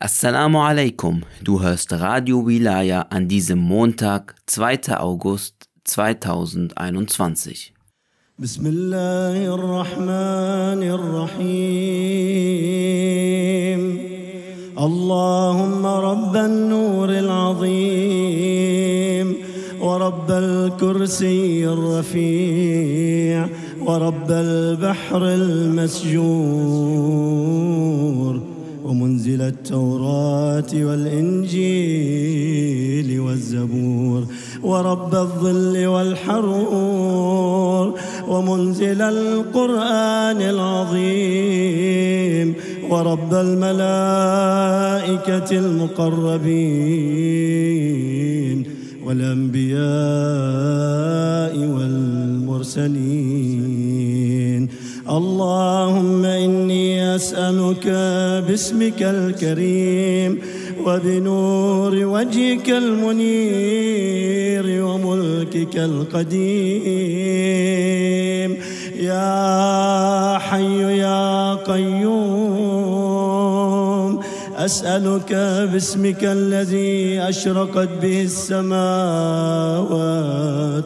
Assalamu alaikum, du hörst Radio Wilaya an diesem Montag, 2. August 2021. بسم الله الرحمن الرحيم اللهم رب النور العظيم ورب الكرسي الرفيع ورب البحر المسجور ومنزل التوراة والإنجيل والزبور ورب الظل والحرور ومنزل القرآن العظيم ورب الملائكة المقربين والأنبياء والمرسلين. اللهم إني أسألك باسمك الكريم وبنور وجهك المنير وملكك القديم. يا حي يا قيوم أسألك باسمك الذي أشرقت به السماوات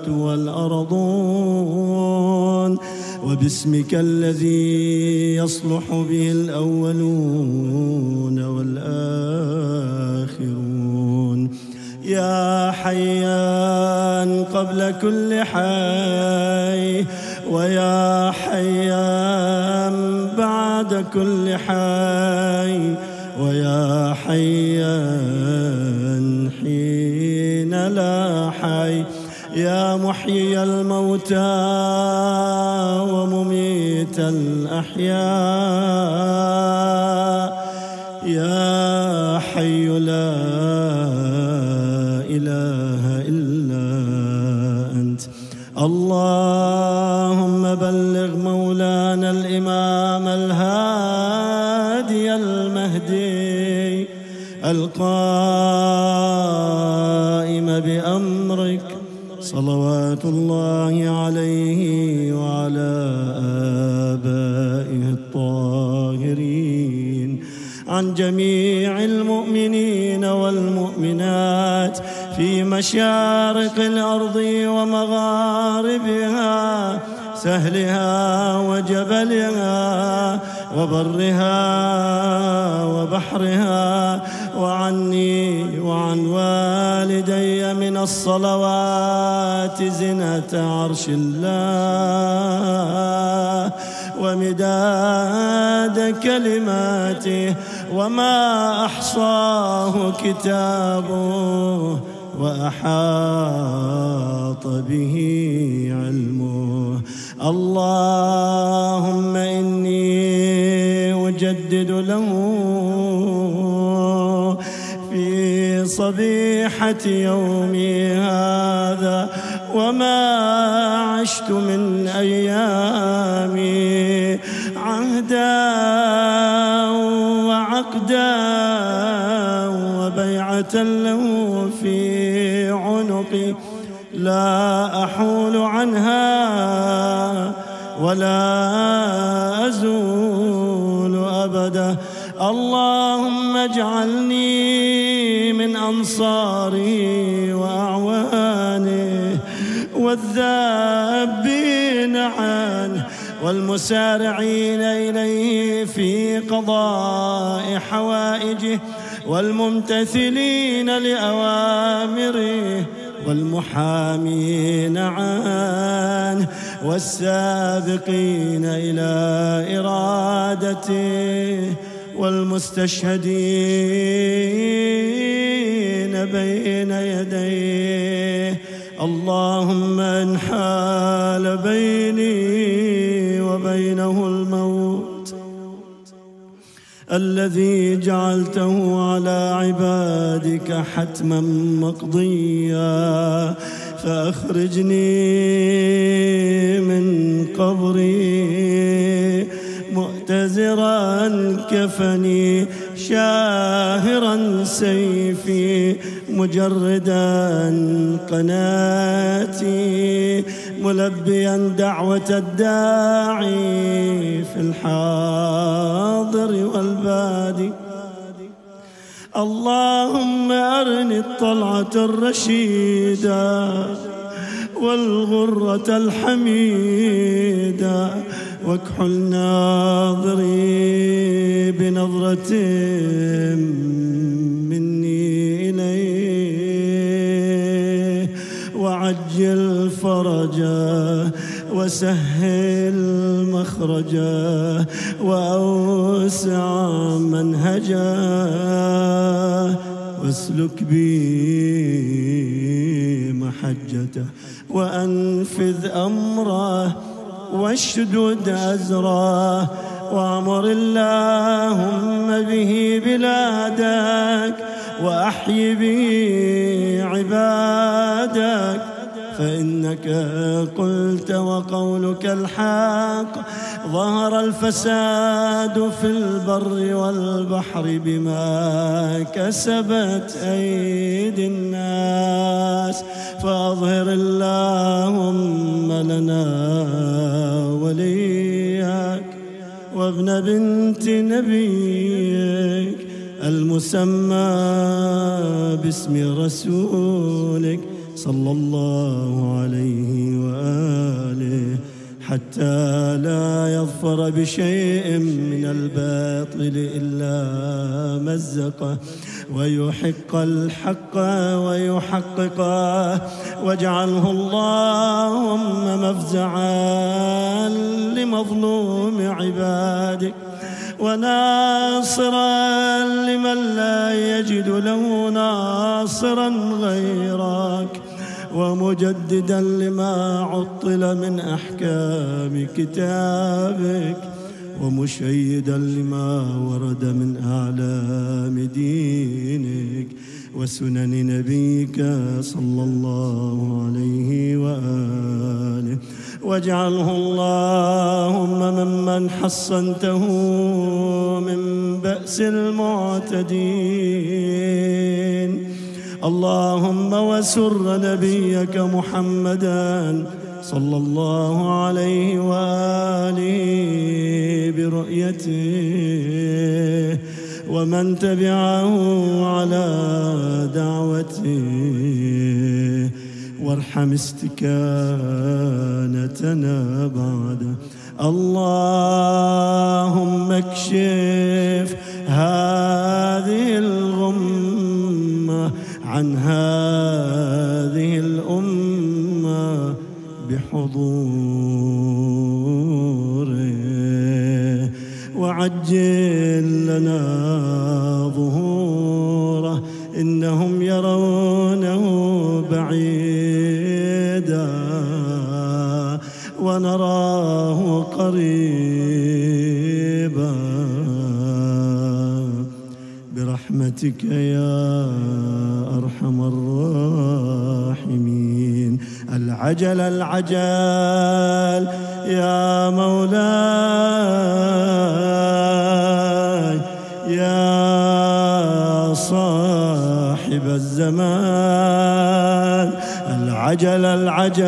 والأرضون. وباسمك الذي يصلح به الأولون والآخرون. يا حيان قبل كل حي ويا حيان بعد كل حي ويا حيان حين لا حي. يا محيي الموتى ومميت الأحياء. يا حي لا إله إلا أنت. اللهم بلغ مولانا الإمام الهادي المهدي القائم بأمرك صلوات الله عليه وعلى آبائه الطاهرين. عن جميع المؤمنين والمؤمنات في مشارق الأرض ومغاربها سهلها وجبلها وبرها وبحرها وعني وعن والدي من الصلوات زنة عرش الله ومداد كلماته وما أحصاه كتابه وأحاط به علمه. اللهم إني أجدد له صبيحة يومي هذا وما عشت من أيامي عهدا وعقدا وبيعة له في عنقي لا أحول عنها ولا أزول أبدا اللهم اجعلني من أنصاره وأعوانه والذابين عنه والمسارعين إليه في قضاء حوائجه والممتثلين لأوامره والمحامين عنه والسابقين إلى إرادته والمستشهدين بين يديه. اللهم إن حال بيني وبينه الموت. الذي جعلته على عبادك حتما مقضيا. فأخرجني من قبري. مؤتزرا كفني شاهرا سيفي مجردا قناتي ملبيا دعوة الداعي في الحاضر والبادي. اللهم أرني الطلعة الرشيدة والغرة الحميدة واكحل ناظري بنظرة مني إليه. وعجل فرجه وسهل مخرجه وأوسع منهجه واسلك بي محجته وأنفذ أمره واشدد أزره وأمر اللهم به بلادك وأحي به عبادك. فإنك قلت وقولك الحق. ظهر الفساد في البر والبحر بما كسبت أيدي الناس. فأظهر اللهم لنا وليك وابن بنت نبيك المسمى باسم رسولك صلى الله عليه وآله حتى لا يظفر بشيء من الباطل إلا مزقه ويحق الحق ويحققه واجعله اللهم مفزعا لمظلوم عبادك وناصرا لمن لا يجد له ناصرا غيرك. ومجددا لما عطل من أحكام كتابك ومشيدا لما ورد من أعلام دينك وسنن نبيك صلى الله عليه وآله. واجعله اللهم ممن حصنته من بأس المعتدين. اللهم وسر نبيك محمدا صلى الله عليه وآله برؤيته ومن تبعه على دعوته وارحم استكانتنا بعد. اللهم اكشف هذه الغمة عن هذه الأمة بحضوره. وعجل لنا ظهوره إنهم يرونه بعيدا. ونراه قريبا. برحمتك يا أرحم الراحمين. العجل العجل يا مولاي يا صاحب الزمان. العجل العجل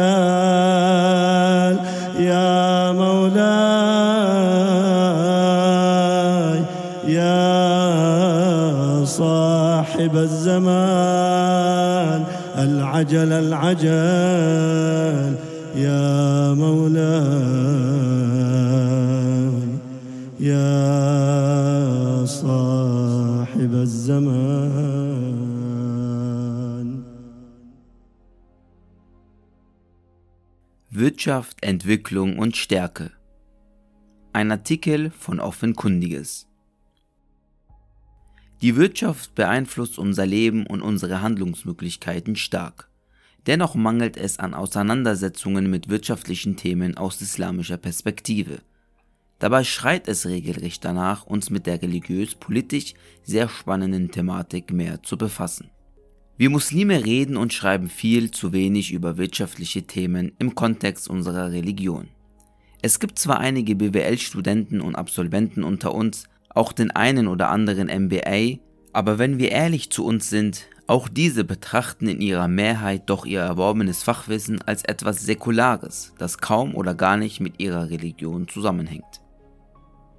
يا مولاي صاحب الزمان العجل العجل يا مولاي يا صاحب الزمان Wirtschaft, Entwicklung und Stärke. Ein Artikel von Offenkundiges. Die Wirtschaft beeinflusst unser Leben und unsere Handlungsmöglichkeiten stark. Dennoch mangelt es an Auseinandersetzungen mit wirtschaftlichen Themen aus islamischer Perspektive. Dabei schreit es regelrecht danach, uns mit der religiös-politisch sehr spannenden Thematik mehr zu befassen. Wir Muslime reden und schreiben viel zu wenig über wirtschaftliche Themen im Kontext unserer Religion. Es gibt zwar einige BWL-Studenten und Absolventen unter uns, auch den einen oder anderen MBA, aber wenn wir ehrlich zu uns sind, auch diese betrachten in ihrer Mehrheit doch ihr erworbenes Fachwissen als etwas Säkulares, das kaum oder gar nicht mit ihrer Religion zusammenhängt.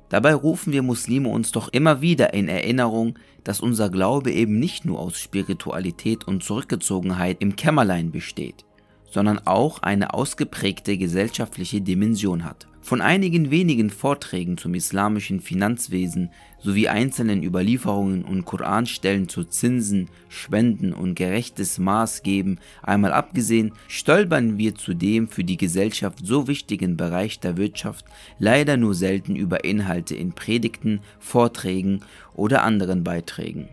Dabei rufen wir Muslime uns doch immer wieder in Erinnerung, dass unser Glaube eben nicht nur aus Spiritualität und Zurückgezogenheit im Kämmerlein besteht, sondern auch eine ausgeprägte gesellschaftliche Dimension hat. Von einigen wenigen Vorträgen zum islamischen Finanzwesen sowie einzelnen Überlieferungen und Koranstellen zu Zinsen, Spenden und gerechtes Maßgeben einmal abgesehen, stolpern wir zu dem für die Gesellschaft so wichtigen Bereich der Wirtschaft leider nur selten über Inhalte in Predigten, Vorträgen oder anderen Beiträgen.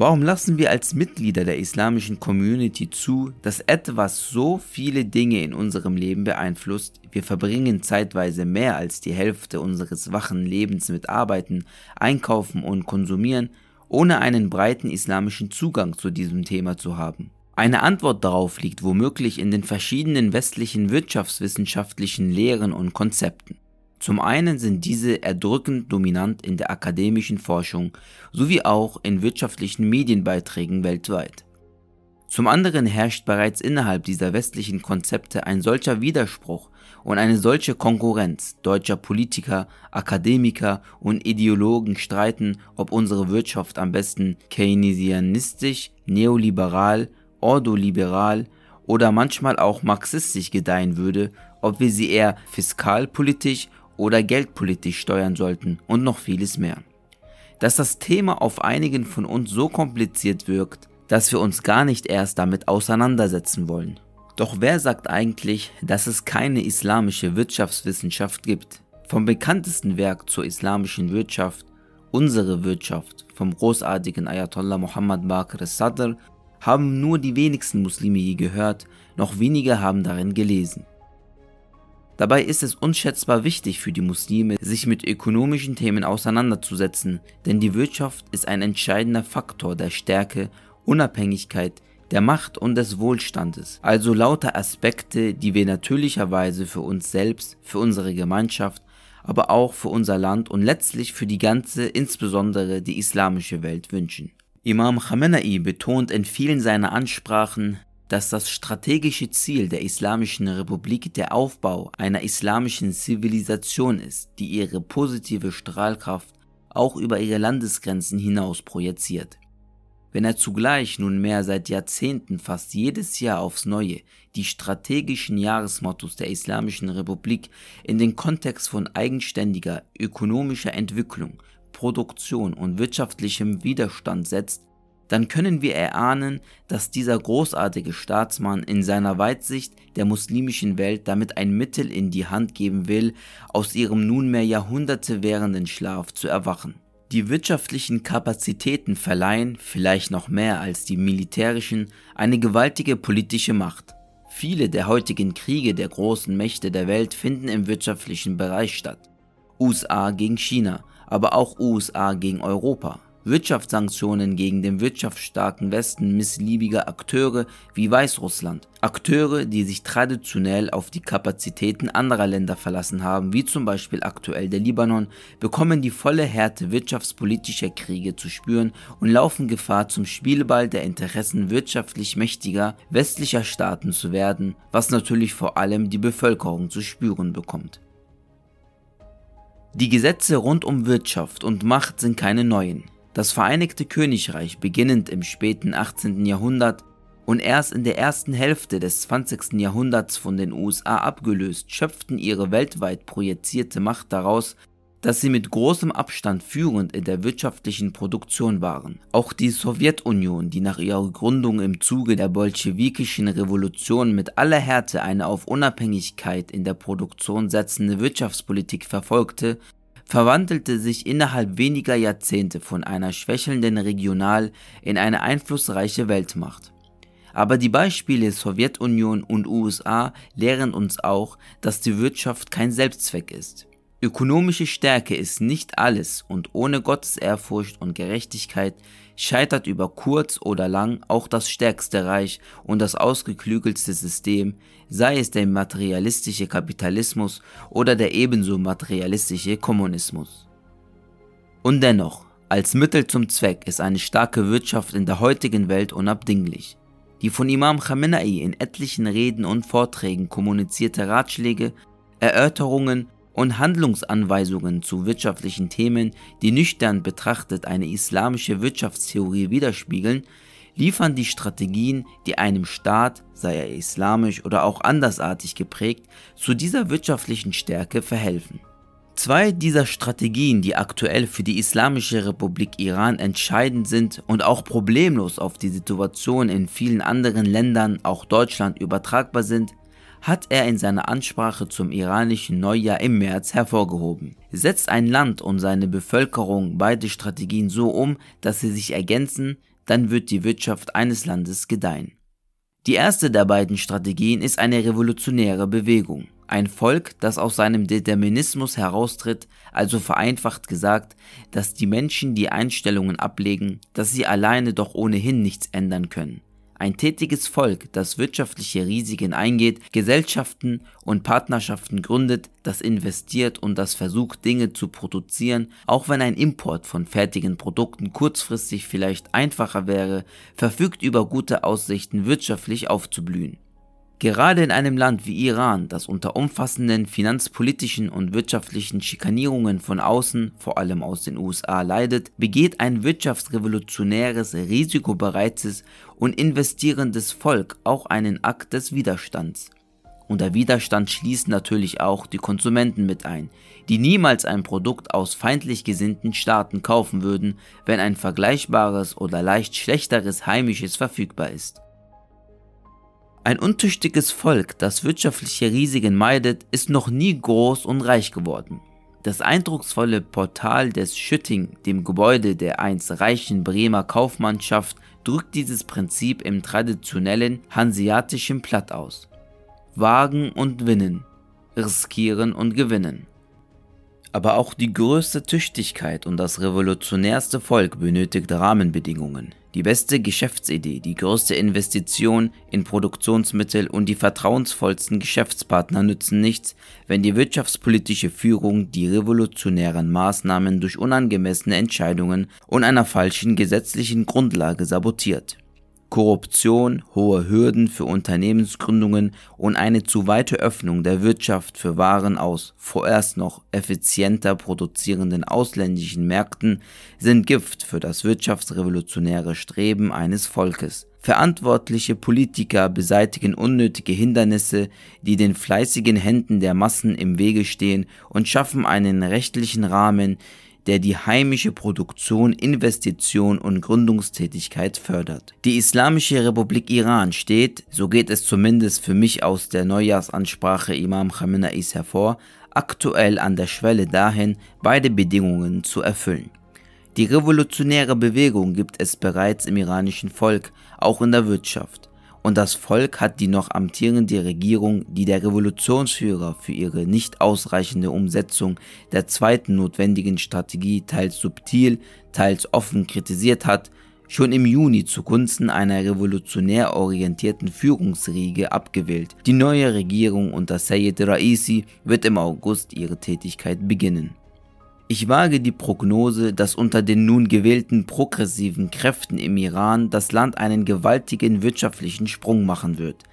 Warum lassen wir als Mitglieder der islamischen Community zu, dass etwas so viele Dinge in unserem Leben beeinflusst? Wir verbringen zeitweise mehr als die Hälfte unseres wachen Lebens mit Arbeiten, Einkaufen und Konsumieren, ohne einen breiten islamischen Zugang zu diesem Thema zu haben. Eine Antwort darauf liegt womöglich in den verschiedenen westlichen wirtschaftswissenschaftlichen Lehren und Konzepten. Zum einen sind diese erdrückend dominant in der akademischen Forschung sowie auch in wirtschaftlichen Medienbeiträgen weltweit. Zum anderen herrscht bereits innerhalb dieser westlichen Konzepte ein solcher Widerspruch und eine solche Konkurrenz deutscher Politiker, Akademiker und Ideologen streiten, ob unsere Wirtschaft am besten keynesianistisch, neoliberal, ordoliberal oder manchmal auch marxistisch gedeihen würde, ob wir sie eher fiskalpolitisch oder geldpolitisch steuern sollten und noch vieles mehr. Dass das Thema auf einigen von uns so kompliziert wirkt, dass wir uns gar nicht erst damit auseinandersetzen wollen. Doch wer sagt eigentlich, dass es keine islamische Wirtschaftswissenschaft gibt? Vom bekanntesten Werk zur islamischen Wirtschaft, Unsere Wirtschaft, vom großartigen Ayatollah Muhammad Baqir Sadr, haben nur die wenigsten Muslime je gehört, noch weniger haben darin gelesen. Dabei ist es unschätzbar wichtig für die Muslime, sich mit ökonomischen Themen auseinanderzusetzen, denn die Wirtschaft ist ein entscheidender Faktor der Stärke, Unabhängigkeit, der Macht und des Wohlstandes. Also lauter Aspekte, die wir natürlicherweise für uns selbst, für unsere Gemeinschaft, aber auch für unser Land und letztlich für die ganze, insbesondere die islamische Welt wünschen. Imam Khamenei betont in vielen seiner Ansprachen, dass das strategische Ziel der Islamischen Republik der Aufbau einer islamischen Zivilisation ist, die ihre positive Strahlkraft auch über ihre Landesgrenzen hinaus projiziert. Wenn er zugleich nunmehr seit Jahrzehnten fast jedes Jahr aufs Neue die strategischen Jahresmottos der Islamischen Republik in den Kontext von eigenständiger ökonomischer Entwicklung, Produktion und wirtschaftlichem Widerstand setzt, dann können wir erahnen, dass dieser großartige Staatsmann in seiner Weitsicht der muslimischen Welt damit ein Mittel in die Hand geben will, aus ihrem nunmehr Jahrhunderte währenden Schlaf zu erwachen. Die wirtschaftlichen Kapazitäten verleihen, vielleicht noch mehr als die militärischen, eine gewaltige politische Macht. Viele der heutigen Kriege der großen Mächte der Welt finden im wirtschaftlichen Bereich statt. USA gegen China, aber auch USA gegen Europa. Wirtschaftssanktionen gegen den wirtschaftsstarken Westen missliebiger Akteure wie Weißrussland. Akteure, die sich traditionell auf die Kapazitäten anderer Länder verlassen haben, wie zum Beispiel aktuell der Libanon, bekommen die volle Härte wirtschaftspolitischer Kriege zu spüren und laufen Gefahr, zum Spielball der Interessen wirtschaftlich mächtiger westlicher Staaten zu werden, was natürlich vor allem die Bevölkerung zu spüren bekommt. Die Gesetze rund um Wirtschaft und Macht sind keine neuen. Das Vereinigte Königreich beginnend im späten 18. Jahrhundert und erst in der ersten Hälfte des 20. Jahrhunderts von den USA abgelöst, schöpften ihre weltweit projizierte Macht daraus, dass sie mit großem Abstand führend in der wirtschaftlichen Produktion waren. Auch die Sowjetunion, die nach ihrer Gründung im Zuge der bolschewikischen Revolution mit aller Härte eine auf Unabhängigkeit in der Produktion setzende Wirtschaftspolitik verfolgte, verwandelte sich innerhalb weniger Jahrzehnte von einer schwächelnden Regional- in eine einflussreiche Weltmacht. Aber die Beispiele Sowjetunion und USA lehren uns auch, dass die Wirtschaft kein Selbstzweck ist. Ökonomische Stärke ist nicht alles und ohne Gottesehrfurcht und Gerechtigkeit scheitert über kurz oder lang auch das stärkste Reich und das ausgeklügelste System, sei es der materialistische Kapitalismus oder der ebenso materialistische Kommunismus. Und dennoch, als Mittel zum Zweck ist eine starke Wirtschaft in der heutigen Welt unabdinglich. Die von Imam Khamenei in etlichen Reden und Vorträgen kommunizierte Ratschläge, Erörterungen und Handlungsanweisungen zu wirtschaftlichen Themen, die nüchtern betrachtet eine islamische Wirtschaftstheorie widerspiegeln, liefern die Strategien, die einem Staat, sei er islamisch oder auch andersartig geprägt, zu dieser wirtschaftlichen Stärke verhelfen. Zwei dieser Strategien, die aktuell für die Islamische Republik Iran entscheidend sind und auch problemlos auf die Situation in vielen anderen Ländern, auch Deutschland, übertragbar sind, hat er in seiner Ansprache zum iranischen Neujahr im März hervorgehoben. Setzt ein Land und seine Bevölkerung beide Strategien so um, dass sie sich ergänzen, dann wird die Wirtschaft eines Landes gedeihen. Die erste der beiden Strategien ist eine revolutionäre Bewegung. Ein Volk, das aus seinem Determinismus heraustritt, also vereinfacht gesagt, dass die Menschen die Einstellungen ablegen, dass sie alleine doch ohnehin nichts ändern können. Ein tätiges Volk, das wirtschaftliche Risiken eingeht, Gesellschaften und Partnerschaften gründet, das investiert und das versucht Dinge zu produzieren, auch wenn ein Import von fertigen Produkten kurzfristig vielleicht einfacher wäre, verfügt über gute Aussichten wirtschaftlich aufzublühen. Gerade in einem Land wie Iran, das unter umfassenden finanzpolitischen und wirtschaftlichen Schikanierungen von außen, vor allem aus den USA, leidet, begeht ein wirtschaftsrevolutionäres, risikobereites und investierendes Volk auch einen Akt des Widerstands. Unter Widerstand schließen natürlich auch die Konsumenten mit ein, die niemals ein Produkt aus feindlich gesinnten Staaten kaufen würden, wenn ein vergleichbares oder leicht schlechteres heimisches verfügbar ist. Ein untüchtiges Volk, das wirtschaftliche Risiken meidet, ist noch nie groß und reich geworden. Das eindrucksvolle Portal des Schütting, dem Gebäude der einst reichen Bremer Kaufmannschaft, drückt dieses Prinzip im traditionellen hanseatischen Platt aus. Wagen und winnen, riskieren und gewinnen. Aber auch die größte Tüchtigkeit und das revolutionärste Volk benötigt Rahmenbedingungen. Die beste Geschäftsidee, die größte Investition in Produktionsmittel und die vertrauensvollsten Geschäftspartner nützen nichts, wenn die wirtschaftspolitische Führung die revolutionären Maßnahmen durch unangemessene Entscheidungen und einer falschen gesetzlichen Grundlage sabotiert. Korruption, hohe Hürden für Unternehmensgründungen und eine zu weite Öffnung der Wirtschaft für Waren aus vorerst noch effizienter produzierenden ausländischen Märkten sind Gift für das wirtschaftsrevolutionäre Streben eines Volkes. Verantwortliche Politiker beseitigen unnötige Hindernisse, die den fleißigen Händen der Massen im Wege stehen und schaffen einen rechtlichen Rahmen, der die heimische Produktion, Investition und Gründungstätigkeit fördert. Die Islamische Republik Iran steht, so geht es zumindest für mich aus der Neujahrsansprache Imam Khamenei's hervor, aktuell an der Schwelle dahin, beide Bedingungen zu erfüllen. Die revolutionäre Bewegung gibt es bereits im iranischen Volk, auch in der Wirtschaft und das Volk hat die noch amtierende Regierung, die der Revolutionsführer für ihre nicht ausreichende Umsetzung der zweiten notwendigen Strategie teils subtil, teils offen kritisiert hat, schon im Juni zugunsten einer revolutionär orientierten Führungsriege abgewählt. Die neue Regierung unter Sayyid Raisi wird im August ihre Tätigkeit beginnen. Ich wage die Prognose, dass unter den nun gewählten progressiven Kräften im Iran das Land einen gewaltigen wirtschaftlichen Sprung machen wird,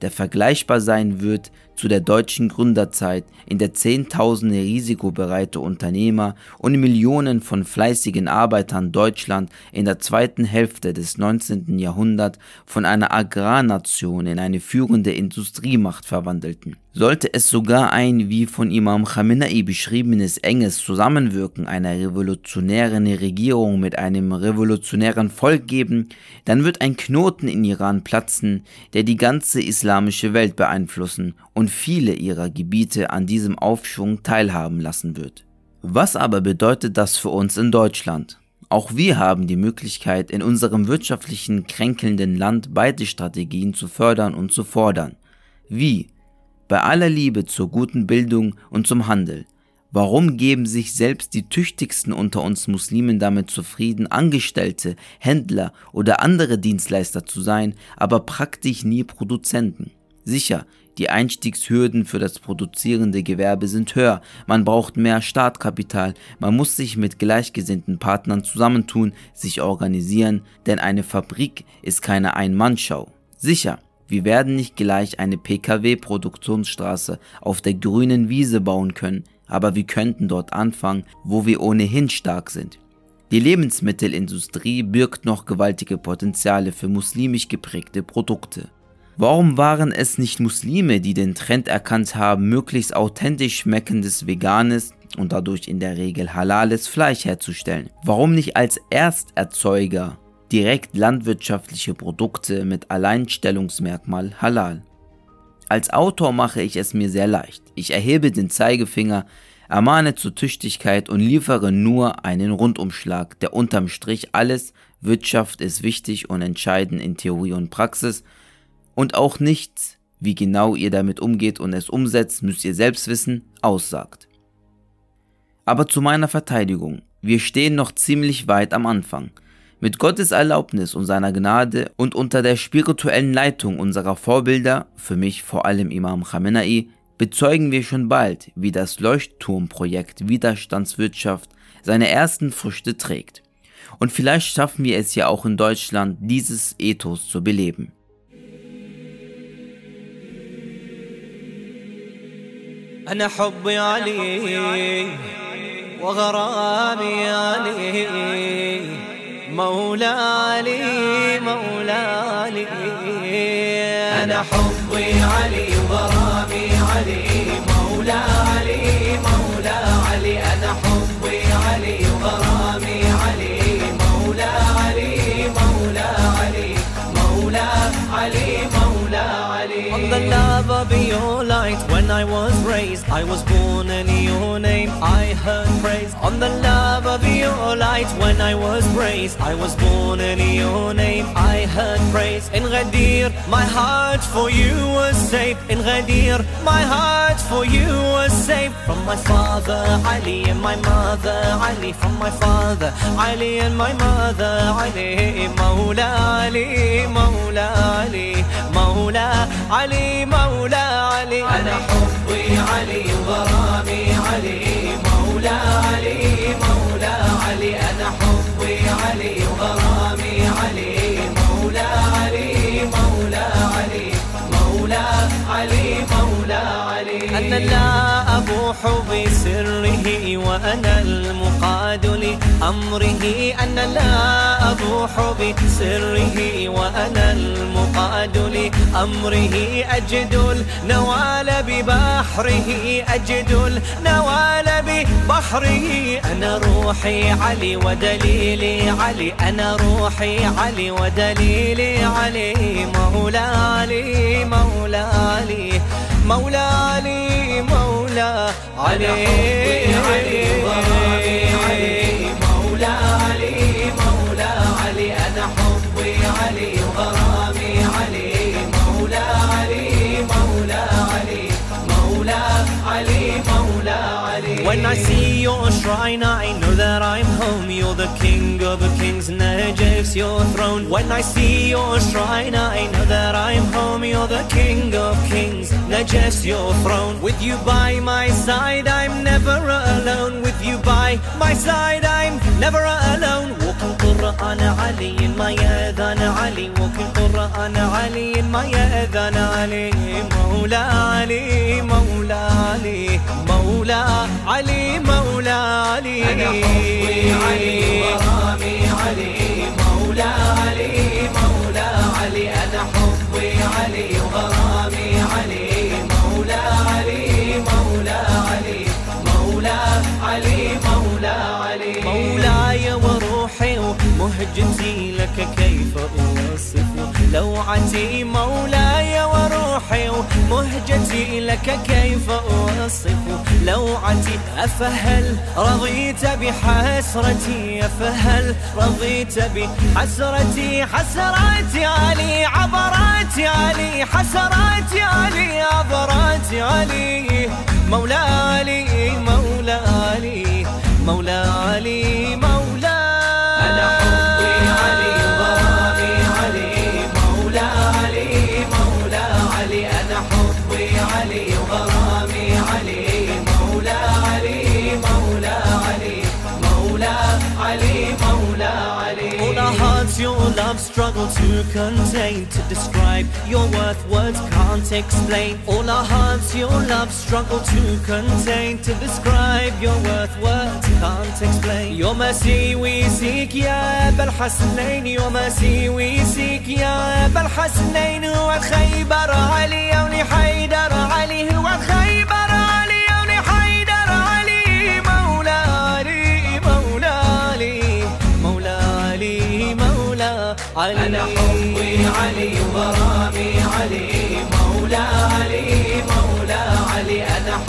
der vergleichbar sein wird zu der deutschen Gründerzeit, in der Zehntausende risikobereite Unternehmer und Millionen von fleißigen Arbeitern Deutschland in der zweiten Hälfte des 19. Jahrhunderts von einer Agrarnation in eine führende Industriemacht verwandelten. Sollte es sogar ein, wie von Imam Khamenei beschriebenes enges Zusammenwirken einer revolutionären Regierung mit einem revolutionären Volk geben, dann wird ein Knoten in Iran platzen, der die ganze islamische Welt beeinflussen und viele ihrer Gebiete an diesem Aufschwung teilhaben lassen wird. Was aber bedeutet das für uns in Deutschland? Auch wir haben die Möglichkeit, in unserem wirtschaftlichen kränkelnden Land beide Strategien zu fördern und zu fordern. Wie? Bei aller Liebe zur guten Bildung und zum Handel. Warum geben sich selbst die tüchtigsten unter uns Muslimen damit zufrieden, Angestellte, Händler oder andere Dienstleister zu sein, aber praktisch nie Produzenten? Sicher, die Einstiegshürden für das produzierende Gewerbe sind höher, man braucht mehr Startkapital, man muss sich mit gleichgesinnten Partnern zusammentun, sich organisieren, denn eine Fabrik ist keine Ein-Mann-Show. Sicher, wir werden nicht gleich eine Pkw-Produktionsstraße auf der grünen Wiese bauen können, aber wir könnten dort anfangen, wo wir ohnehin stark sind. Die Lebensmittelindustrie birgt noch gewaltige Potenziale für muslimisch geprägte Produkte. Warum waren es nicht Muslime, die den Trend erkannt haben, möglichst authentisch schmeckendes veganes und dadurch in der Regel halales Fleisch herzustellen? Warum nicht als Ersterzeuger direkt landwirtschaftliche Produkte mit Alleinstellungsmerkmal halal? Als Autor mache ich es mir sehr leicht. Ich erhebe den Zeigefinger, ermahne zur Tüchtigkeit und liefere nur einen Rundumschlag, der unterm Strich alles, Wirtschaft ist wichtig und entscheidend in Theorie und Praxis und auch nichts, wie genau ihr damit umgeht und es umsetzt, müsst ihr selbst wissen, aussagt. Aber zu meiner Verteidigung, wir stehen noch ziemlich weit am Anfang. Mit Gottes Erlaubnis und seiner Gnade und unter der spirituellen Leitung unserer Vorbilder, für mich vor allem Imam Khamenei, bezeugen wir schon bald, wie das Leuchtturmprojekt Widerstandswirtschaft seine ersten Früchte trägt. Und vielleicht schaffen wir es ja auch in Deutschland, dieses Ethos zu beleben. أنا حبي علي وغرامي علي. مولا علي مولا علي. أنا حبي علي وغرامي I was born in your name. I heard praise On the love of your light when I was raised. I was born in your name. I heard praise. In Ghadir my heart for you was safe In Ghadir my heart for you was safe From my father Ali and my mother Ali From my father Ali and my mother Ali Mawla Ali Mawla Ali Mawla علي مولى علي أنا حبي علي وغرامي علي مولى علي مولى علي أنا حبي علي وغرامي علي مولى علي مولى علي مولى علي أنا لا أبوح بسره وأنا المقاد لأمره. أنا لا أبوح بسره وأنا المقاد لأمره. أجد النوال ببحره أجد النوال ببحره. أنا روحي علي ودليلي علي أنا روحي علي ودليلي علي. مولى علي مولا علي مولاي علي, علي, علي, علي, علي, علي, علي, علي. See your shrine. I know that I'm home. You're the king of the kings Najaf's your throne. When I see your shrine I know that I'm home. You're the king of kings Najaf's your throne. With you by my side I'm never alone. With you by my side I'm never alone أنا علي ما يأذن علي. وكل قرآن علي ما يأذن علي. مولى علي مولى علي. مولى علي مولى علي. أنا حبي علي وهامي علي. مولى علي مولى علي. أنا حبي علي علي. ومهجتي لك كيف أوصف؟ لوعتي مولاي وروحي ومهجتي لك كيف أوصف؟ لوعتي أفهل رضيت بحسرتي أفهل رضيت بحسرتي حسراتي علي عبراتي علي حسراتي علي عبراتي علي. مولى علي مولى علي مولى علي مولى أنا struggle to contain, to describe your worth, words can't explain. All our hearts, your love struggle to contain, to describe your worth, words can't explain. Your mercy we seek, يا أبا الحسنين, your mercy we seek, يا أبا الحسنين. هو خيبر علي يوني حيدر علي هو خيبر علي أنا حبي علي وغرامي علي مولى علي مولى علي أنا حبي